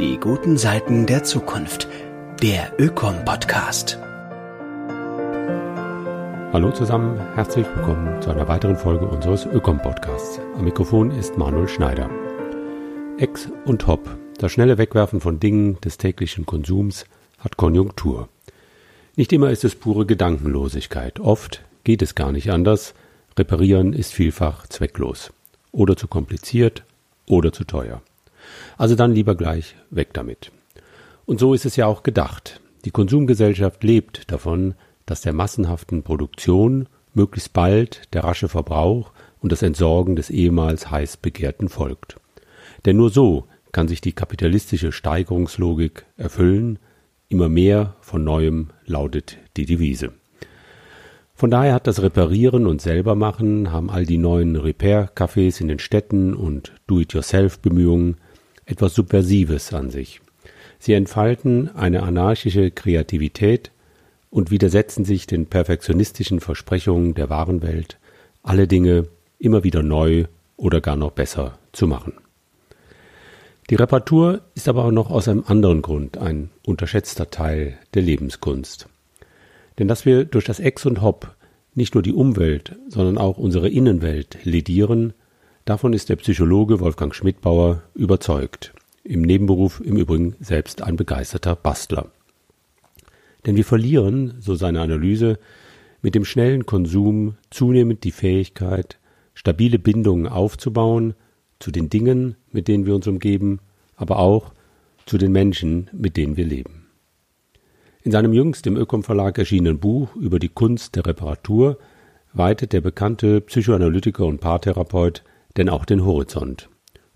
Die guten Seiten der Zukunft. Der Ökom-Podcast. Hallo zusammen, herzlich willkommen zu einer weiteren Folge unseres Ökom-Podcasts. Am Mikrofon ist Manuel Schneider. Ex und Hop, das schnelle Wegwerfen von Dingen des täglichen Konsums, hat Konjunktur. Nicht immer ist es pure Gedankenlosigkeit. Oft geht es gar nicht anders. Reparieren ist vielfach zwecklos. Oder zu kompliziert oder zu teuer. Also dann lieber gleich weg damit. Und so ist es ja auch gedacht. Die Konsumgesellschaft lebt davon, dass der massenhaften Produktion möglichst bald der rasche Verbrauch und das Entsorgen des ehemals heiß begehrten folgt. Denn nur so kann sich die kapitalistische Steigerungslogik erfüllen, immer mehr von neuem lautet die Devise. Von daher hat das Reparieren und Selbermachen, haben all die neuen Repair-Cafés in den Städten und Do-it-yourself-Bemühungen etwas Subversives an sich. Sie entfalten eine anarchische Kreativität und widersetzen sich den perfektionistischen Versprechungen der wahren Welt, alle Dinge immer wieder neu oder gar noch besser zu machen. Die Reparatur ist aber auch noch aus einem anderen Grund ein unterschätzter Teil der Lebenskunst. Denn dass wir durch das Ex und Hop nicht nur die Umwelt, sondern auch unsere Innenwelt ledieren, davon ist der Psychologe Wolfgang Schmidbauer überzeugt. Im Nebenberuf im Übrigen selbst ein begeisterter Bastler. Denn wir verlieren, so seine Analyse, mit dem schnellen Konsum zunehmend die Fähigkeit, stabile Bindungen aufzubauen zu den Dingen, mit denen wir uns umgeben, aber auch zu den Menschen, mit denen wir leben. In seinem jüngst im Ökom Verlag erschienenen Buch über die Kunst der Reparatur weitet der bekannte Psychoanalytiker und Paartherapeut denn auch den Horizont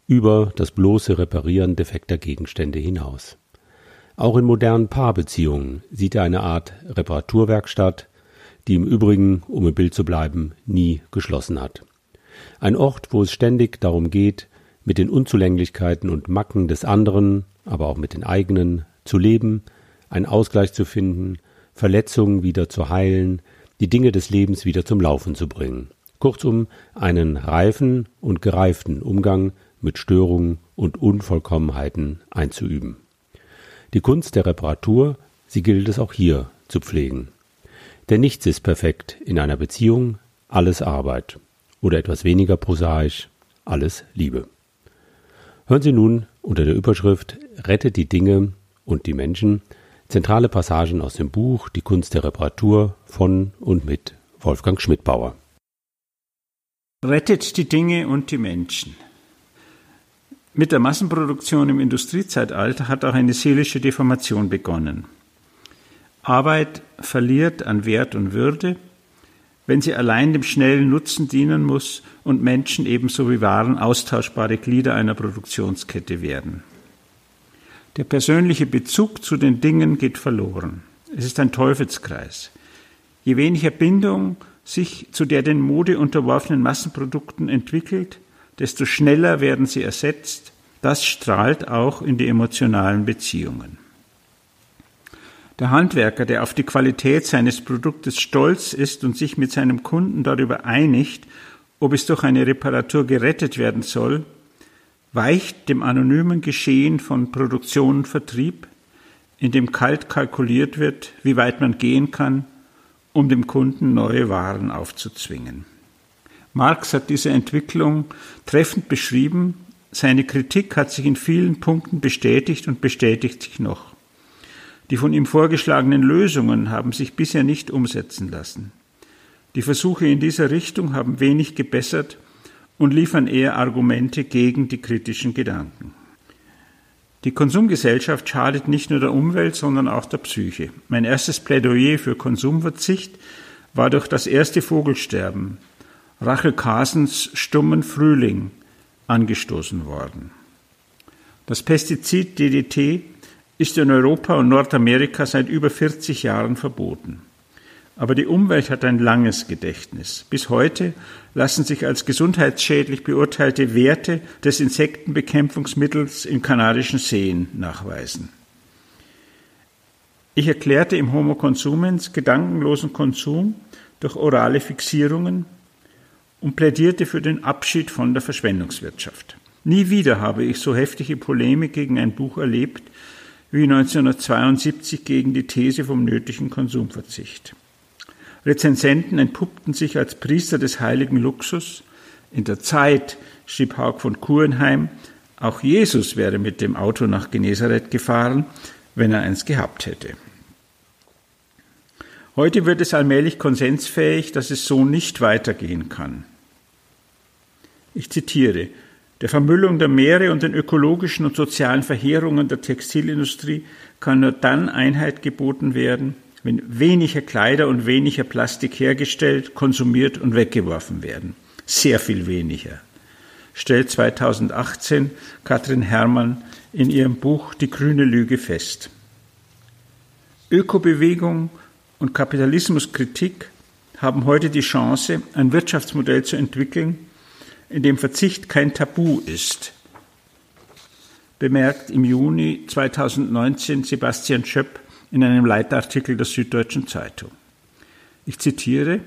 über das bloße Reparieren defekter Gegenstände hinaus. Auch in modernen Paarbeziehungen sieht er eine Art Reparaturwerkstatt, die im Übrigen, um im Bild zu bleiben, nie geschlossen hat. Ein Ort, wo es ständig darum geht, mit den Unzulänglichkeiten und Macken des anderen, aber auch mit den eigenen, zu leben, einen Ausgleich zu finden, Verletzungen wieder zu heilen, die Dinge des Lebens wieder zum Laufen zu bringen. Kurzum, einen reifen und gereiften Umgang mit Störungen und Unvollkommenheiten einzuüben. Die Kunst der Reparatur, sie gilt es auch hier zu pflegen. Denn nichts ist perfekt in einer Beziehung, alles Arbeit. Oder etwas weniger prosaisch, alles Liebe. Hören Sie nun unter der Überschrift Rettet die Dinge und die Menschen zentrale Passagen aus dem Buch Die Kunst der Reparatur von und mit Wolfgang Schmidbauer. Rettet die Dinge und die Menschen. Mit der Massenproduktion im Industriezeitalter hat auch eine seelische Deformation begonnen. Arbeit verliert an Wert und Würde, wenn sie allein dem schnellen Nutzen dienen muss und Menschen ebenso wie Waren austauschbare Glieder einer Produktionskette werden. Der persönliche Bezug zu den Dingen geht verloren. Es ist ein Teufelskreis. Je weniger Bindung sich zu der den Mode unterworfenen Massenprodukten entwickelt, desto schneller werden sie ersetzt. Das strahlt auch in die emotionalen Beziehungen. Der Handwerker, der auf die Qualität seines Produktes stolz ist und sich mit seinem Kunden darüber einigt, ob es durch eine Reparatur gerettet werden soll, weicht dem anonymen Geschehen von Produktion und Vertrieb, in dem kalt kalkuliert wird, wie weit man gehen kann, um dem Kunden neue Waren aufzuzwingen. Marx hat diese Entwicklung treffend beschrieben. Seine Kritik hat sich in vielen Punkten bestätigt und bestätigt sich noch. Die von ihm vorgeschlagenen Lösungen haben sich bisher nicht umsetzen lassen. Die Versuche in dieser Richtung haben wenig gebessert und liefern eher Argumente gegen die kritischen Gedanken. Die Konsumgesellschaft schadet nicht nur der Umwelt, sondern auch der Psyche. Mein erstes Plädoyer für Konsumverzicht war durch das erste Vogelsterben, Rachel Carsens Stummen Frühling angestoßen worden. Das Pestizid DDT ist in Europa und Nordamerika seit über 40 Jahren verboten. Aber die Umwelt hat ein langes Gedächtnis. Bis heute lassen sich als gesundheitsschädlich beurteilte Werte des Insektenbekämpfungsmittels in kanadischen Seen nachweisen. Ich erklärte im Homo Consumens gedankenlosen Konsum durch orale Fixierungen und plädierte für den Abschied von der Verschwendungswirtschaft. Nie wieder habe ich so heftige Polemik gegen ein Buch erlebt wie 1972 gegen die These vom nötigen Konsumverzicht. Rezensenten entpuppten sich als Priester des heiligen Luxus. In der Zeit schrieb Haug von Kurenheim, auch Jesus wäre mit dem Auto nach Genezareth gefahren, wenn er eins gehabt hätte. Heute wird es allmählich konsensfähig, dass es so nicht weitergehen kann. Ich zitiere, der Vermüllung der Meere und den ökologischen und sozialen Verheerungen der Textilindustrie kann nur dann Einheit geboten werden, wenn weniger Kleider und weniger Plastik hergestellt, konsumiert und weggeworfen werden. Sehr viel weniger. Stellt 2018 Katrin Herrmann in ihrem Buch Die grüne Lüge fest. Ökobewegung und Kapitalismuskritik haben heute die Chance, ein Wirtschaftsmodell zu entwickeln, in dem Verzicht kein Tabu ist, bemerkt im Juni 2019 Sebastian Schöpp in einem Leitartikel der Süddeutschen Zeitung. Ich zitiere,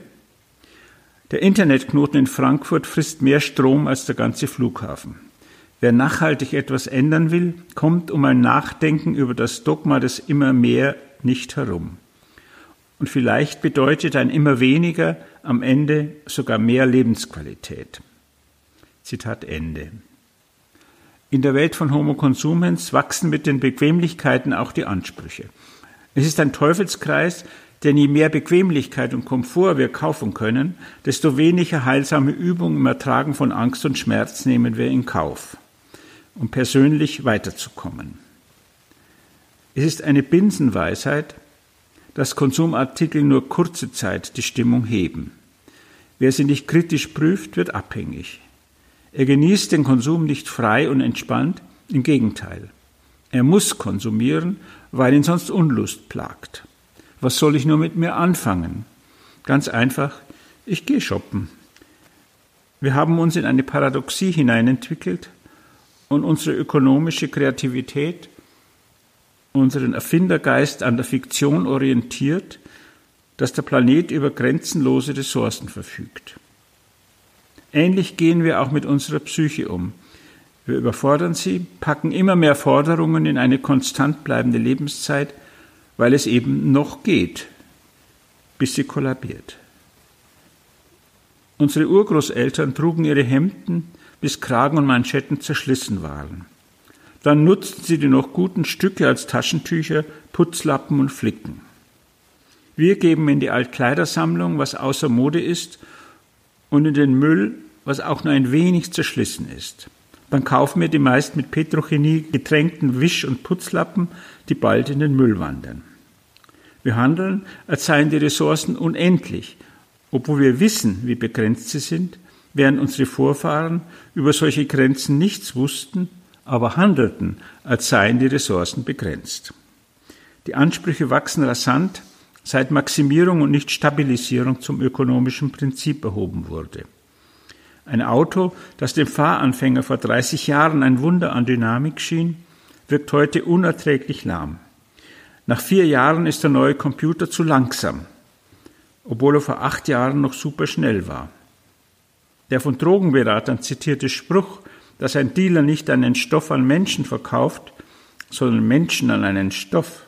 der Internetknoten in Frankfurt frisst mehr Strom als der ganze Flughafen. Wer nachhaltig etwas ändern will, kommt um ein Nachdenken über das Dogma des immer mehr nicht herum. Und vielleicht bedeutet ein immer weniger am Ende sogar mehr Lebensqualität. Zitat Ende. In der Welt von Homo Consumens wachsen mit den Bequemlichkeiten auch die Ansprüche. Es ist ein Teufelskreis, denn je mehr Bequemlichkeit und Komfort wir kaufen können, desto weniger heilsame Übungen im Ertragen von Angst und Schmerz nehmen wir in Kauf, um persönlich weiterzukommen. Es ist eine Binsenweisheit, dass Konsumartikel nur kurze Zeit die Stimmung heben. Wer sie nicht kritisch prüft, wird abhängig. Er genießt den Konsum nicht frei und entspannt, im Gegenteil. Er muss konsumieren, weil ihn sonst Unlust plagt. Was soll ich nur mit mir anfangen? Ganz einfach, ich gehe shoppen. Wir haben uns in eine Paradoxie hineinentwickelt und unsere ökonomische Kreativität, unseren Erfindergeist an der Fiktion orientiert, dass der Planet über grenzenlose Ressourcen verfügt. Ähnlich gehen wir auch mit unserer Psyche um. Wir überfordern sie, packen immer mehr Forderungen in eine konstant bleibende Lebenszeit, weil es eben noch geht, bis sie kollabiert. Unsere Urgroßeltern trugen ihre Hemden, bis Kragen und Manschetten zerschlissen waren. Dann nutzten sie die noch guten Stücke als Taschentücher, Putzlappen und Flicken. Wir geben in die Altkleidersammlung, was außer Mode ist, und in den Müll, was auch nur ein wenig zerschlissen ist. Dann kaufen wir die meist mit Petrochemie getränkten Wisch- und Putzlappen, die bald in den Müll wandern. Wir handeln, als seien die Ressourcen unendlich, obwohl wir wissen, wie begrenzt sie sind, während unsere Vorfahren über solche Grenzen nichts wussten, aber handelten, als seien die Ressourcen begrenzt. Die Ansprüche wachsen rasant, seit Maximierung und nicht Stabilisierung zum ökonomischen Prinzip erhoben wurde. Ein Auto, das dem Fahranfänger vor 30 Jahren ein Wunder an Dynamik schien, wirkt heute unerträglich lahm. Nach vier Jahren ist der neue Computer zu langsam, obwohl er vor acht Jahren noch superschnell war. Der von Drogenberatern zitierte Spruch, dass ein Dealer nicht einen Stoff an Menschen verkauft, sondern Menschen an einen Stoff,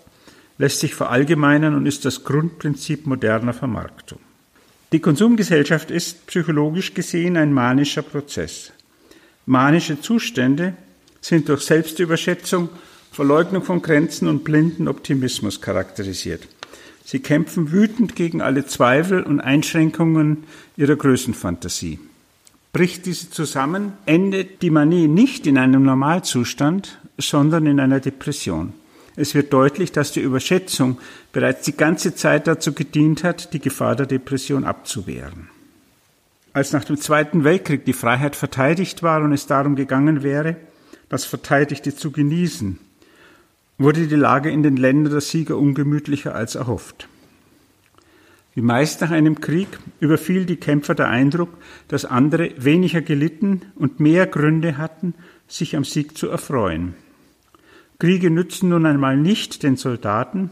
lässt sich verallgemeinern und ist das Grundprinzip moderner Vermarktung. Die Konsumgesellschaft ist psychologisch gesehen ein manischer Prozess. Manische Zustände sind durch Selbstüberschätzung, Verleugnung von Grenzen und blinden Optimismus charakterisiert. Sie kämpfen wütend gegen alle Zweifel und Einschränkungen ihrer Größenfantasie. Bricht diese zusammen, endet die Manie nicht in einem Normalzustand, sondern in einer Depression. Es wird deutlich, dass die Überschätzung bereits die ganze Zeit dazu gedient hat, die Gefahr der Depression abzuwehren. Als nach dem Zweiten Weltkrieg die Freiheit verteidigt war und es darum gegangen wäre, das Verteidigte zu genießen, wurde die Lage in den Ländern der Sieger ungemütlicher als erhofft. Wie meist nach einem Krieg überfiel die Kämpfer der Eindruck, dass andere weniger gelitten und mehr Gründe hatten, sich am Sieg zu erfreuen. Kriege nützen nun einmal nicht den Soldaten,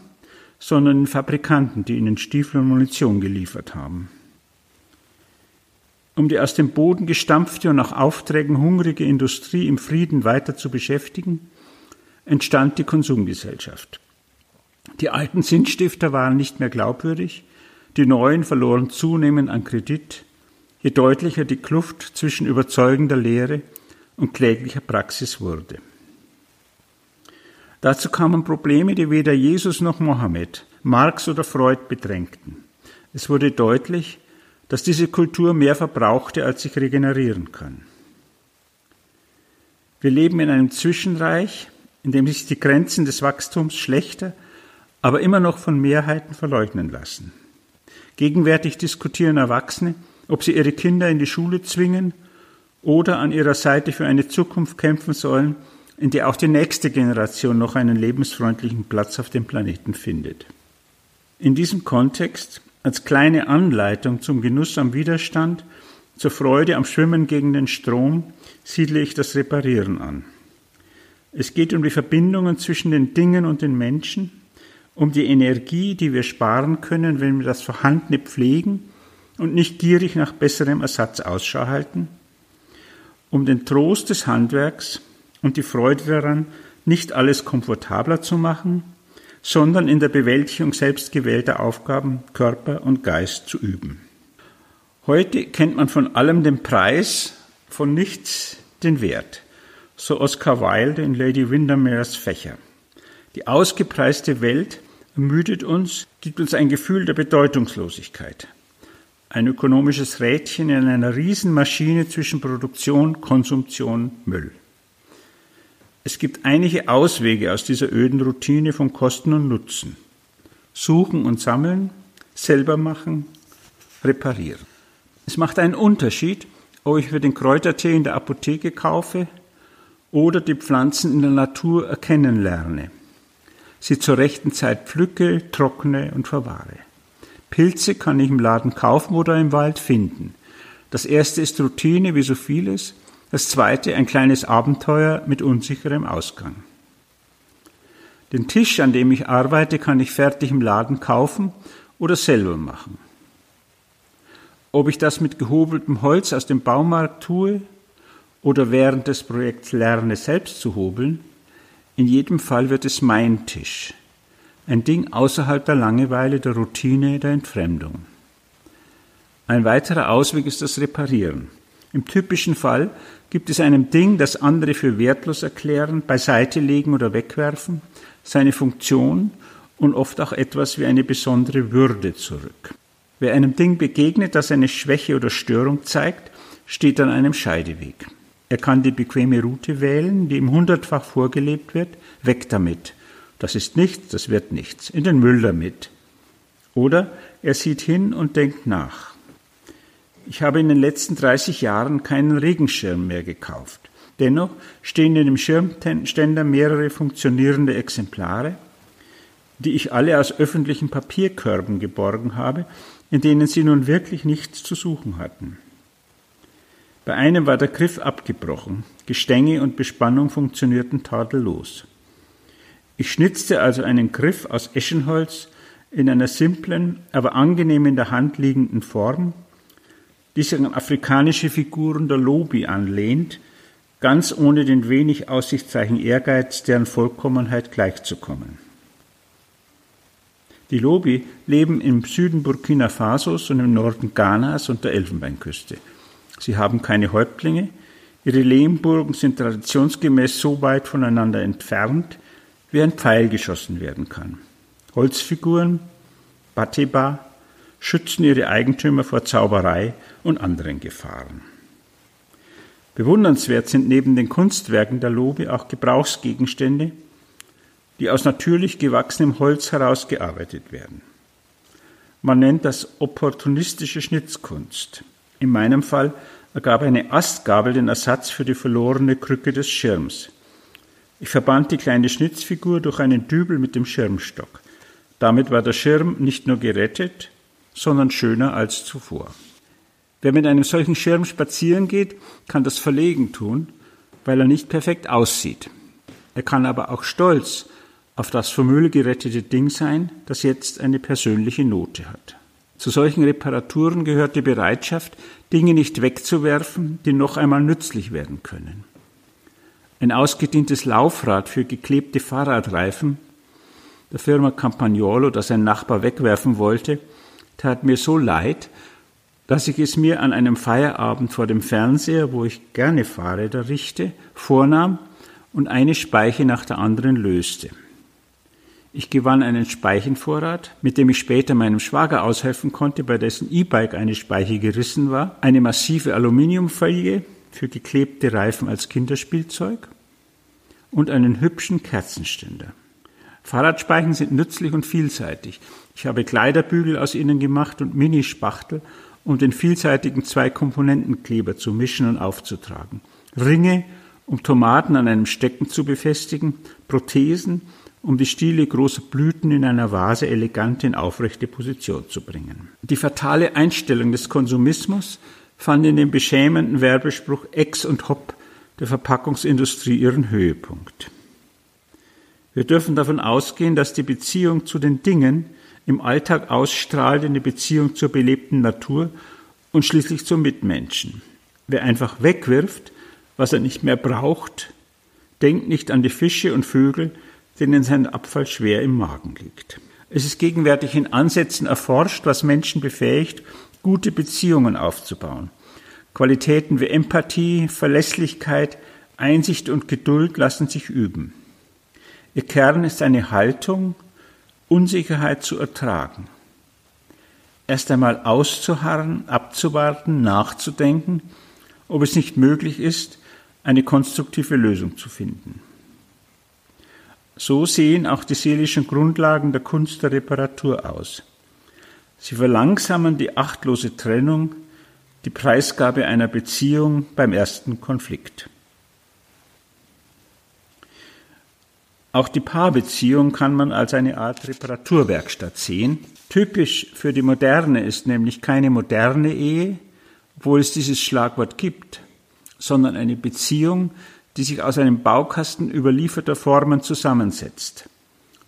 sondern den Fabrikanten, die ihnen Stiefel und Munition geliefert haben. Um die aus dem Boden gestampfte und nach Aufträgen hungrige Industrie im Frieden weiter zu beschäftigen, entstand die Konsumgesellschaft. Die alten Sinnstifter waren nicht mehr glaubwürdig, die neuen verloren zunehmend an Kredit, je deutlicher die Kluft zwischen überzeugender Lehre und kläglicher Praxis wurde. Dazu kamen Probleme, die weder Jesus noch Mohammed, Marx oder Freud bedrängten. Es wurde deutlich, dass diese Kultur mehr verbrauchte, als sich regenerieren kann. Wir leben in einem Zwischenreich, in dem sich die Grenzen des Wachstums schlechter, aber immer noch von Mehrheiten verleugnen lassen. Gegenwärtig diskutieren Erwachsene, ob sie ihre Kinder in die Schule zwingen oder an ihrer Seite für eine Zukunft kämpfen sollen, in der auch die nächste Generation noch einen lebensfreundlichen Platz auf dem Planeten findet. In diesem Kontext als kleine Anleitung zum Genuss am Widerstand, zur Freude am Schwimmen gegen den Strom, siedle ich das Reparieren an. Es geht um die Verbindungen zwischen den Dingen und den Menschen, um die Energie, die wir sparen können, wenn wir das Vorhandene pflegen und nicht gierig nach besserem Ersatz Ausschau halten, um den Trost des Handwerks und die Freude daran, nicht alles komfortabler zu machen, sondern in der Bewältigung selbstgewählter Aufgaben Körper und Geist zu üben. Heute kennt man von allem den Preis, von nichts den Wert, so Oscar Wilde in Lady Windermere's Fächer. Die ausgepreiste Welt ermüdet uns, gibt uns ein Gefühl der Bedeutungslosigkeit. Ein ökonomisches Rädchen in einer Riesenmaschine zwischen Produktion, Konsumption, Müll. Es gibt einige Auswege aus dieser öden Routine von Kosten und Nutzen. Suchen und sammeln, selber machen, reparieren. Es macht einen Unterschied, ob ich für den Kräutertee in der Apotheke kaufe oder die Pflanzen in der Natur erkennen lerne. Sie zur rechten Zeit pflücke, trockne und verwahre. Pilze kann ich im Laden kaufen oder im Wald finden. Das erste ist Routine, wie so vieles, das zweite ein kleines Abenteuer mit unsicherem Ausgang. Den Tisch, an dem ich arbeite, kann ich fertig im Laden kaufen oder selber machen. Ob ich das mit gehobeltem Holz aus dem Baumarkt tue oder während des Projekts lerne, selbst zu hobeln, in jedem Fall wird es mein Tisch. Ein Ding außerhalb der Langeweile, der Routine, der Entfremdung. Ein weiterer Ausweg ist das Reparieren. Im typischen Fall gibt es einem Ding, das andere für wertlos erklären, beiseite legen oder wegwerfen, seine Funktion und oft auch etwas wie eine besondere Würde zurück. Wer einem Ding begegnet, das eine Schwäche oder Störung zeigt, steht an einem Scheideweg. Er kann die bequeme Route wählen, die ihm hundertfach vorgelebt wird, weg damit. Das ist nichts, das wird nichts. In den Müll damit. Oder er sieht hin und denkt nach. Ich habe in den letzten 30 Jahren keinen Regenschirm mehr gekauft. Dennoch stehen in dem Schirmständer mehrere funktionierende Exemplare, die ich alle aus öffentlichen Papierkörben geborgen habe, in denen sie nun wirklich nichts zu suchen hatten. Bei einem war der Griff abgebrochen, Gestänge und Bespannung funktionierten tadellos. Ich schnitzte also einen Griff aus Eschenholz in einer simplen, aber angenehm in der Hand liegenden Form, die sich an afrikanische Figuren der Lobi anlehnt, ganz ohne den wenig aussichtsreichen Ehrgeiz, deren Vollkommenheit gleichzukommen. Die Lobi leben im Süden Burkina Fasos und im Norden Ghanas und der Elfenbeinküste. Sie haben keine Häuptlinge, ihre Lehmburgen sind traditionsgemäß so weit voneinander entfernt, wie ein Pfeil geschossen werden kann. Holzfiguren, Bateba, schützen ihre Eigentümer vor Zauberei und anderen Gefahren. Bewundernswert sind neben den Kunstwerken der Lobe auch Gebrauchsgegenstände, die aus natürlich gewachsenem Holz herausgearbeitet werden. Man nennt das opportunistische Schnitzkunst. In meinem Fall ergab eine Astgabel den Ersatz für die verlorene Krücke des Schirms. Ich verband die kleine Schnitzfigur durch einen Dübel mit dem Schirmstock. Damit war der Schirm nicht nur gerettet, sondern schöner als zuvor. Wer mit einem solchen Schirm spazieren geht, kann das verlegen tun, weil er nicht perfekt aussieht. Er kann aber auch stolz auf das vom Müll gerettete Ding sein, das jetzt eine persönliche Note hat. Zu solchen Reparaturen gehört die Bereitschaft, Dinge nicht wegzuwerfen, die noch einmal nützlich werden können. Ein ausgedientes Laufrad für geklebte Fahrradreifen der Firma Campagnolo, das ein Nachbar wegwerfen wollte, tat mir so leid, dass ich es mir an einem Feierabend vor dem Fernseher, wo ich gerne Fahrräder richte, vornahm und eine Speiche nach der anderen löste. Ich gewann einen Speichenvorrat, mit dem ich später meinem Schwager aushelfen konnte, bei dessen E-Bike eine Speiche gerissen war, eine massive Aluminiumfolie für geklebte Reifen als Kinderspielzeug und einen hübschen Kerzenständer. Fahrradspeichen sind nützlich und vielseitig. Ich habe Kleiderbügel aus ihnen gemacht und Minispachtel, um den vielseitigen Zwei-Komponenten-Kleber zu mischen und aufzutragen. Ringe, um Tomaten an einem Stecken zu befestigen, Prothesen, um die Stiele großer Blüten in einer Vase elegant in aufrechte Position zu bringen. Die fatale Einstellung des Konsumismus fand in dem beschämenden Werbespruch Ex und Hop der Verpackungsindustrie ihren Höhepunkt. Wir dürfen davon ausgehen, dass die Beziehung zu den Dingen im Alltag ausstrahlt in Beziehung zur belebten Natur und schließlich zum Mitmenschen. Wer einfach wegwirft, was er nicht mehr braucht, denkt nicht an die Fische und Vögel, denen sein Abfall schwer im Magen liegt. Es ist gegenwärtig in Ansätzen erforscht, was Menschen befähigt, gute Beziehungen aufzubauen. Qualitäten wie Empathie, Verlässlichkeit, Einsicht und Geduld lassen sich üben. Ihr Kern ist eine Haltung, Unsicherheit zu ertragen. Erst einmal auszuharren, abzuwarten, nachzudenken, ob es nicht möglich ist, eine konstruktive Lösung zu finden. So sehen auch die seelischen Grundlagen der Kunst der Reparatur aus. Sie verlangsamen die achtlose Trennung, die Preisgabe einer Beziehung beim ersten Konflikt. Auch die Paarbeziehung kann man als eine Art Reparaturwerkstatt sehen. Typisch für die Moderne ist nämlich keine moderne Ehe, obwohl es dieses Schlagwort gibt, sondern eine Beziehung, die sich aus einem Baukasten überlieferter Formen zusammensetzt.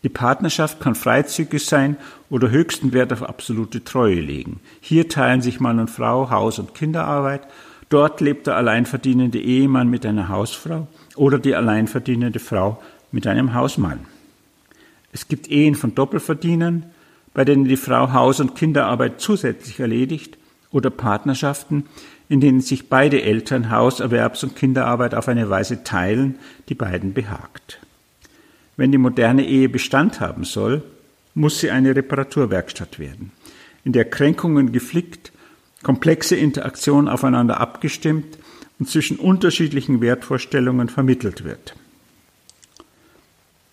Die Partnerschaft kann freizügig sein oder höchsten Wert auf absolute Treue legen. Hier teilen sich Mann und Frau Haus- und Kinderarbeit. Dort lebt der alleinverdienende Ehemann mit einer Hausfrau oder die alleinverdienende Frau mit einem Hausmann. Es gibt Ehen von Doppelverdienern, bei denen die Frau Haus- und Kinderarbeit zusätzlich erledigt, oder Partnerschaften, in denen sich beide Eltern Haus-, Erwerbs- und Kinderarbeit auf eine Weise teilen, die beiden behagt. Wenn die moderne Ehe Bestand haben soll, muss sie eine Reparaturwerkstatt werden, in der Kränkungen geflickt, komplexe Interaktion aufeinander abgestimmt und zwischen unterschiedlichen Wertvorstellungen vermittelt wird.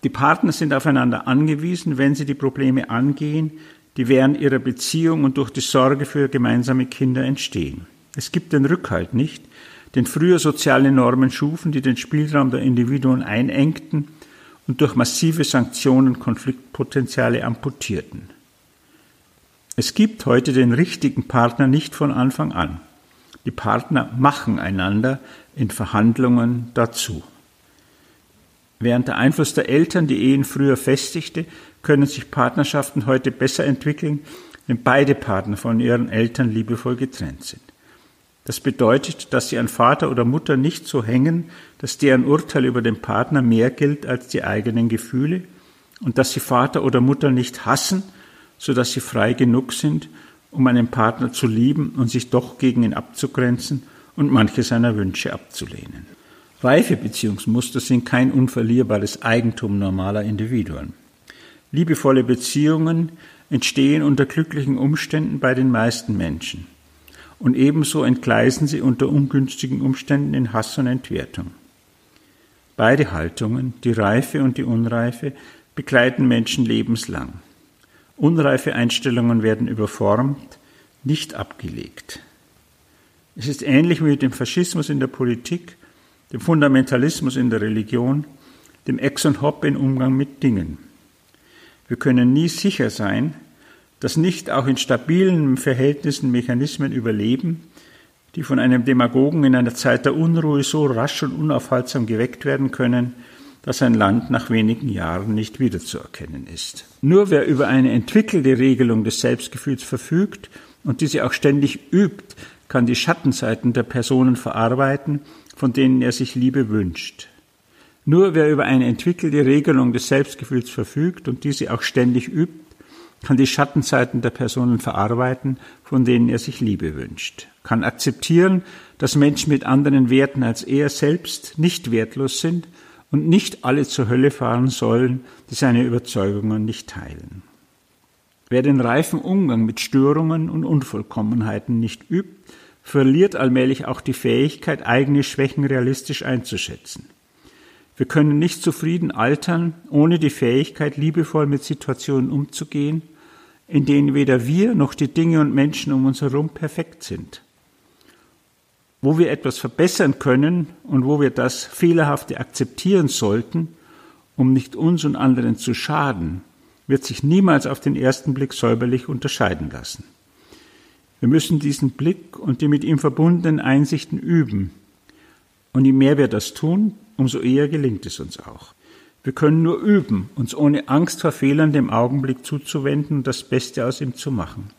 Die Partner sind aufeinander angewiesen, wenn sie die Probleme angehen, die während ihrer Beziehung und durch die Sorge für gemeinsame Kinder entstehen. Es gibt den Rückhalt nicht, den früher soziale Normen schufen, die den Spielraum der Individuen einengten und durch massive Sanktionen Konfliktpotenziale amputierten. Es gibt heute den richtigen Partner nicht von Anfang an. Die Partner machen einander in Verhandlungen dazu. Während der Einfluss der Eltern die Ehen früher festigte, können sich Partnerschaften heute besser entwickeln, wenn beide Partner von ihren Eltern liebevoll getrennt sind. Das bedeutet, dass sie an Vater oder Mutter nicht so hängen, dass deren Urteil über den Partner mehr gilt als die eigenen Gefühle und dass sie Vater oder Mutter nicht hassen, so dass sie frei genug sind, um einen Partner zu lieben und sich doch gegen ihn abzugrenzen und manche seiner Wünsche abzulehnen. Reife Beziehungsmuster sind kein unverlierbares Eigentum normaler Individuen. Liebevolle Beziehungen entstehen unter glücklichen Umständen bei den meisten Menschen. Und ebenso entgleisen sie unter ungünstigen Umständen in Hass und Entwertung. Beide Haltungen, die Reife und die Unreife, begleiten Menschen lebenslang. Unreife Einstellungen werden überformt, nicht abgelegt. Es ist ähnlich wie mit dem Faschismus in der Politik dem Fundamentalismus in der Religion, dem Ex und Hop im Umgang mit Dingen. Wir können nie sicher sein, dass nicht auch in stabilen Verhältnissen Mechanismen überleben, die von einem Demagogen in einer Zeit der Unruhe so rasch und unaufhaltsam geweckt werden können, dass ein Land nach wenigen Jahren nicht wiederzuerkennen ist. Nur wer über eine entwickelte Regelung des Selbstgefühls verfügt und diese auch ständig übt, kann die Schattenseiten der Personen verarbeiten, von denen er sich Liebe wünscht. Nur wer über eine entwickelte Regelung des Selbstgefühls verfügt und diese auch ständig übt, kann die Schattenseiten der Personen verarbeiten, von denen er sich Liebe wünscht, kann akzeptieren, dass Menschen mit anderen Werten als er selbst nicht wertlos sind und nicht alle zur Hölle fahren sollen, die seine Überzeugungen nicht teilen. Wer den reifen Umgang mit Störungen und Unvollkommenheiten nicht übt, verliert allmählich auch die Fähigkeit, eigene Schwächen realistisch einzuschätzen. Wir können nicht zufrieden altern, ohne die Fähigkeit, liebevoll mit Situationen umzugehen, in denen weder wir noch die Dinge und Menschen um uns herum perfekt sind. Wo wir etwas verbessern können und wo wir das Fehlerhafte akzeptieren sollten, um nicht uns und anderen zu schaden, wird sich niemals auf den ersten Blick säuberlich unterscheiden lassen. Wir müssen diesen Blick und die mit ihm verbundenen Einsichten üben. Und je mehr wir das tun, umso eher gelingt es uns auch. Wir können nur üben, uns ohne Angst vor Fehlern dem Augenblick zuzuwenden und das Beste aus ihm zu machen.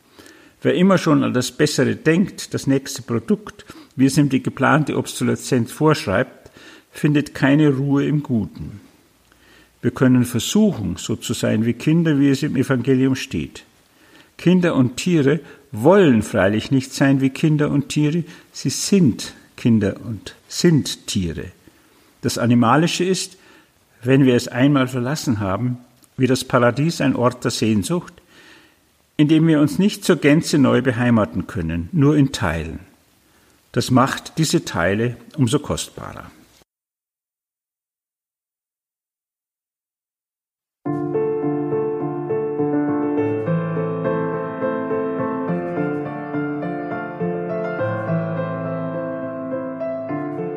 Wer immer schon an das Bessere denkt, das nächste Produkt, wie es ihm die geplante Obsoleszenz vorschreibt, findet keine Ruhe im Guten. Wir können versuchen, so zu sein wie Kinder, wie es im Evangelium steht. Kinder und Tiere wollen freilich nicht sein wie Kinder und Tiere, sie sind Kinder und sind Tiere. Das Animalische ist, wenn wir es einmal verlassen haben, wie das Paradies ein Ort der Sehnsucht, in dem wir uns nicht zur Gänze neu beheimaten können, nur in Teilen. Das macht diese Teile umso kostbarer.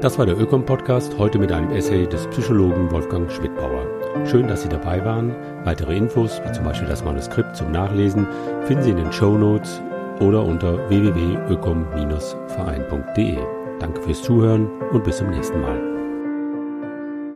Das war der Ökom-Podcast, heute mit einem Essay des Psychologen Wolfgang Schmidbauer. Schön, dass Sie dabei waren. Weitere Infos, wie zum Beispiel das Manuskript zum Nachlesen, finden Sie in den Show Notes oder unter www.ökom-verein.de. Danke fürs Zuhören und bis zum nächsten Mal.